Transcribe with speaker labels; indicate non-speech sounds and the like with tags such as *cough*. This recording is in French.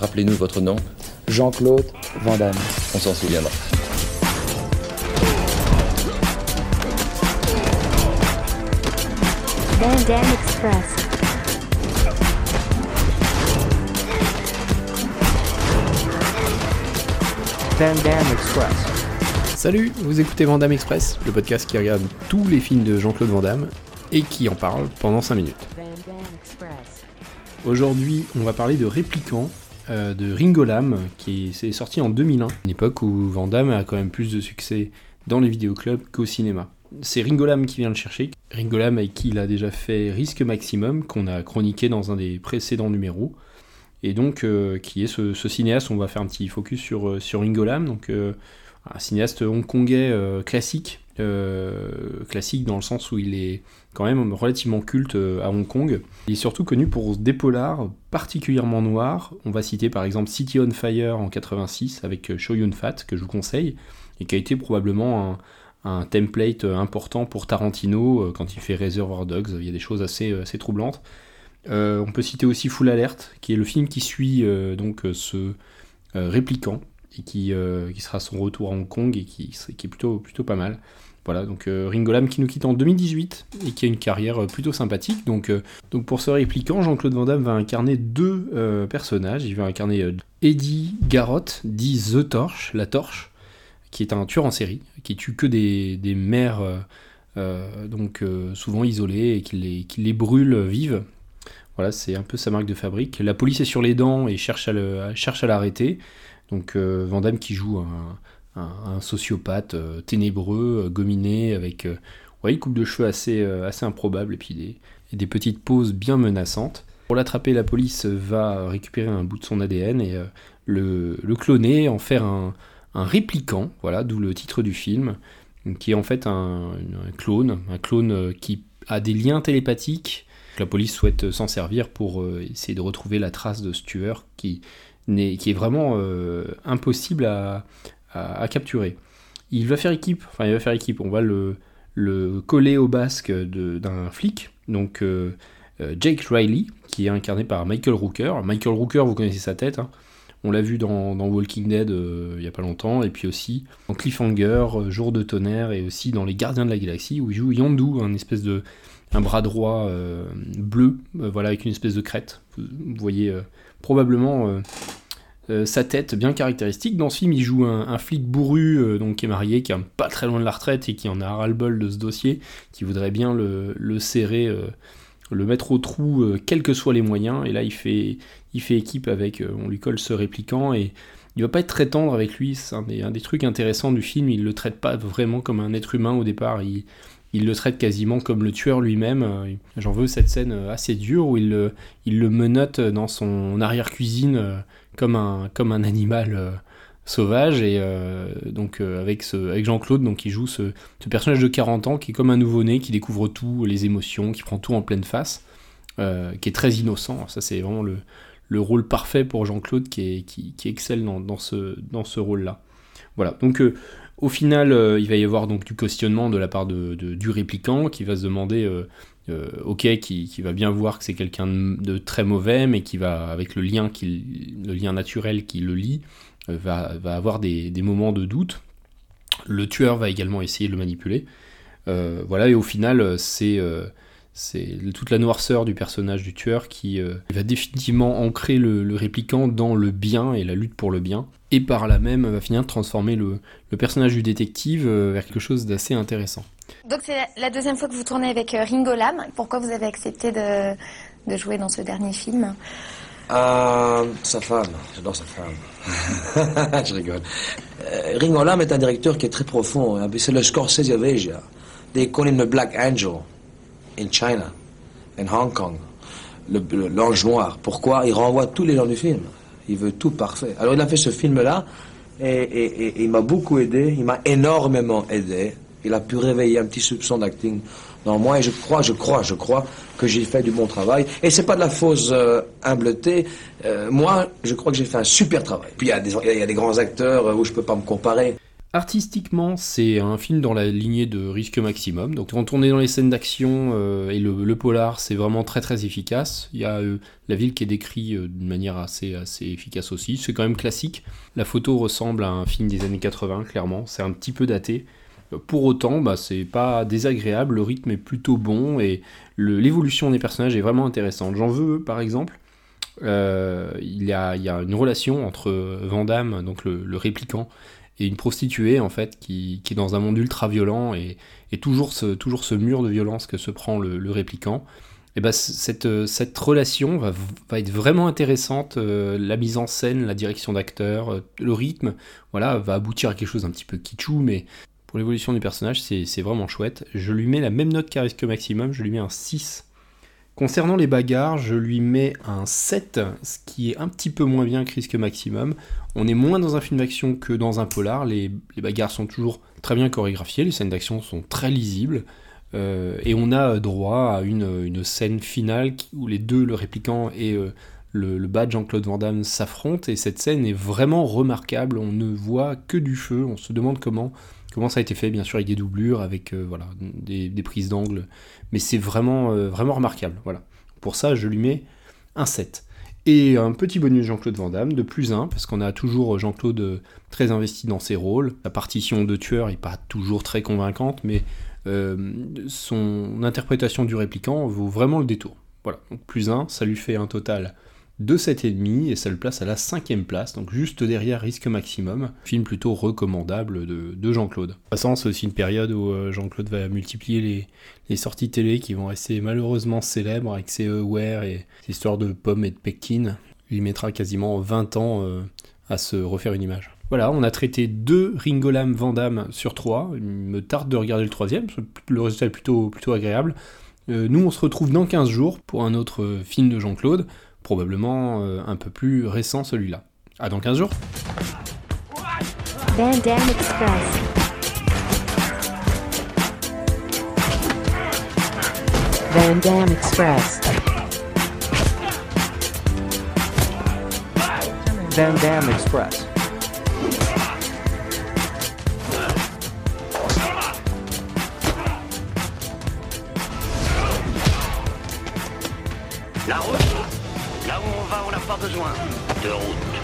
Speaker 1: Rappelez-nous votre nom.
Speaker 2: Jean-Claude Van Damme.
Speaker 1: On s'en souviendra.
Speaker 3: Van Damme Express.
Speaker 2: Van Damme Express.
Speaker 4: Salut, vous écoutez Vandame Express, le podcast qui regarde tous les films de Jean-Claude Van Damme et qui en parle pendant 5 minutes.
Speaker 3: Van Damme Express.
Speaker 4: Aujourd'hui, on va parler de Répliquant euh, de Ringo Lam qui s'est sorti en 2001, une époque où Van Damme a quand même plus de succès dans les vidéoclubs qu'au cinéma. C'est Ringo Lam qui vient le chercher. Ringo Lam avec qui il a déjà fait Risque Maximum qu'on a chroniqué dans un des précédents numéros. Et donc, euh, qui est ce, cinéaste, on va faire un petit focus sur, euh, sur Ringo Lam, donc un cinéaste hongkongais euh, classique, euh, classique dans le sens où il est quand même relativement culte euh, à Hong Kong. Il est surtout connu pour des polars particulièrement noirs. On va citer par exemple City on Fire en 86 avec euh, Chow Yun-fat, que je vous conseille, et qui a été probablement un, template important pour Tarantino quand il fait Reservoir Dogs. Il y a des choses assez, troublantes. On peut citer aussi Full Alert, qui est le film qui suit donc ce répliquant et qui, euh, qui sera son retour à Hong Kong et qui, qui est plutôt, plutôt pas mal. Voilà, donc euh, Ringo Lam qui nous quitte en 2018 et qui a une carrière euh, plutôt sympathique. Donc, euh, donc pour ce répliquant, Jean-Claude Van Damme va incarner deux personnages. Il va incarner Eddie Garotte, dit The Torch, la torche, qui est un tueur en série, qui tue que des, des mères donc souvent isolées et qui les, qui les brûle vives. Voilà, c'est un peu sa marque de fabrique. La police est sur les dents et cherche à l'arrêter. Donc euh, qui joue un, sociopathe euh, ténébreux, euh, gominé, avec euh, ouais, une coupe de cheveux assez, assez improbable et puis des, et des petites poses bien menaçantes. Pour l'attraper, la police va récupérer un bout de son ADN et le, cloner, en faire un, un répliquant, voilà, d'où le titre du film, qui est en fait un, un clone, un clone qui a des liens télépathiques. La police souhaite s'en servir pour essayer de retrouver la trace de ce tueur qui, qui est vraiment euh, impossible à, à- capturer. Il va faire équipe, enfin il va faire équipe, on va le, le coller au basque d'un flic, donc euh, euh, Jake Riley, qui est incarné par Michael Rooker. Michael Rooker, vous connaissez sa tête, hein. on l'a vu dans, Walking Dead il y a pas longtemps, et puis aussi dans Cliffhanger, Jour de tonnerre, et aussi dans Les Gardiens de la Galaxie, où il joue Yondu, un espèce de un bras droit bleu, voilà, avec une espèce de crête. Vous, voyez probablement euh, sa tête bien caractéristique. Dans ce film, il joue un, flic bourru, euh, donc qui est marié, qui est pas très loin de la retraite et qui en a ras-le-bol de ce dossier, qui voudrait bien le, serrer, euh, le mettre au trou, quels que soient les moyens. Et là, il fait, équipe avec, on lui colle ce répliquant et il va pas être très tendre avec lui. C'est un des, un des trucs intéressants du film. Il le traite pas vraiment comme un être humain au départ. Il, il le traite quasiment comme le tueur lui-même. Euh, J'en veux cette scène euh, assez dure où il le, il menotte dans son arrière-cuisine euh, comme, un, comme un animal sauvage. Et donc avec, avec Jean-Claude, il joue ce, personnage de 40 ans qui est comme un nouveau-né, qui découvre tout, les émotions, qui prend tout en pleine face, qui est très innocent. Ça c'est vraiment le, le rôle parfait pour Jean-Claude qui, excelle dans, dans ce, dans ce rôle-là. Voilà, donc au final, euh, il va y avoir donc du questionnement de la part de, du répliquant qui va se demander, euh, euh, ok, qui, va bien voir que c'est quelqu'un de, très mauvais, mais qui va, avec le lien, qui, le lien naturel qui le lie, va, avoir des, moments de doute. Le tueur va également essayer de le manipuler. Voilà, et au final, c'est c'est toute la noirceur du personnage du tueur qui euh, va définitivement ancrer le, le répliquant dans le bien et la lutte pour le bien, et par là même va finir de transformer le, le personnage du détective euh, vers quelque chose d'assez intéressant.
Speaker 5: Donc c'est la deuxième fois que vous tournez avec euh, Ringo Lam. Pourquoi vous avez accepté de, de jouer dans ce dernier film?
Speaker 6: Euh, sa femme, j'adore sa femme. *laughs* je rigole. Euh, Ringo Lam est un directeur qui est très profond. hein. C'est le Scorsese of Asia. They call him the Black Angel in China, in Hong Kong. L'ange noir. Pourquoi? Il renvoie tous les gens du film. Il veut tout parfait. Alors il a fait ce film-là et, il m'a beaucoup aidé. Il m'a énormément aidé. Il a pu réveiller un petit soupçon d'acting dans moi et je crois, je crois, je crois que j'ai fait du bon travail. Et c'est pas de la fausse euh, humbleté. Euh, moi, je crois que j'ai fait un super travail. Puis il y, y a des grands acteurs euh, où je peux pas me comparer.
Speaker 4: Artistiquement, c'est un film dans la lignée de Risque Maximum. Donc, quand on est dans les scènes d'action euh, et le, polar, c'est vraiment très très efficace. Il y a euh, la ville qui est décrite euh, d'une manière assez, assez efficace aussi. C'est quand même classique. La photo ressemble à un film des années 80, clairement. C'est un petit peu daté. Pour autant, bah, c'est pas désagréable. Le rythme est plutôt bon et l'évolution des personnages est vraiment intéressante. J'en veux, par exemple. il, y a, une relation entre Van Damme, donc le répliquant, et une prostituée en fait qui, qui est dans un monde ultra violent et, et toujours, ce, toujours ce mur de violence que se prend le, répliquant. Et c- cette, euh, cette relation va, va être vraiment intéressante. euh, la mise en scène, la direction d'acteur, euh, le rythme, voilà, va aboutir à quelque chose d'un petit peu kitschou, mais pour l'évolution du personnage, c'est vraiment chouette. Je lui mets la même note qu'à Maximum, je lui mets un 6. Concernant les bagarres, je lui mets un 7, ce qui est un petit peu moins bien que Maximum. On est moins dans un film d'action que dans un polar. Les, bagarres sont toujours très bien chorégraphiées, les scènes d'action sont très lisibles. euh, et on a droit à une, scène finale où les deux, le répliquant et euh, le, le bad Jean-Claude Van Damme, s'affrontent. Et cette scène est vraiment remarquable. On ne voit que du feu. On se demande comment, comment ça a été fait, bien sûr, avec des doublures, avec euh, voilà, des, prises d'angle. Mais c'est vraiment, euh, vraiment remarquable. Voilà. Pour ça, je lui mets un 7. Et un petit bonus Jean-Claude Van Damme, de plus 1, parce qu'on a toujours Jean-Claude euh, très investi dans ses rôles. La partition de tueur n'est pas toujours très convaincante, mais son interprétation du répliquant vaut vraiment le détour. Voilà, donc plus 1, ça lui fait un total de 7,5 et ça le place à la cinquième place, donc juste derrière Risque Maximum, film plutôt recommandable de, de Jean-Claude. Façon, c'est aussi une période où euh, Jean-Claude va multiplier les, sorties télé qui vont rester malheureusement célèbres avec ses Aware et ses histoires de pommes et de pectine. Il mettra quasiment 20 ans euh, à se refaire une image. Voilà, on a traité deux Ringolam Vandam sur trois. Il me tarde de regarder le troisième, le résultat est plutôt, agréable. Euh, nous, on se retrouve dans 15 jours pour un autre film de Jean-Claude, probablement euh, un peu plus récent celui-là. À dans 15 jours
Speaker 3: Van Damme Express.
Speaker 1: Van Damme Express.
Speaker 2: Van Damme Express.
Speaker 7: La route pas besoin de route.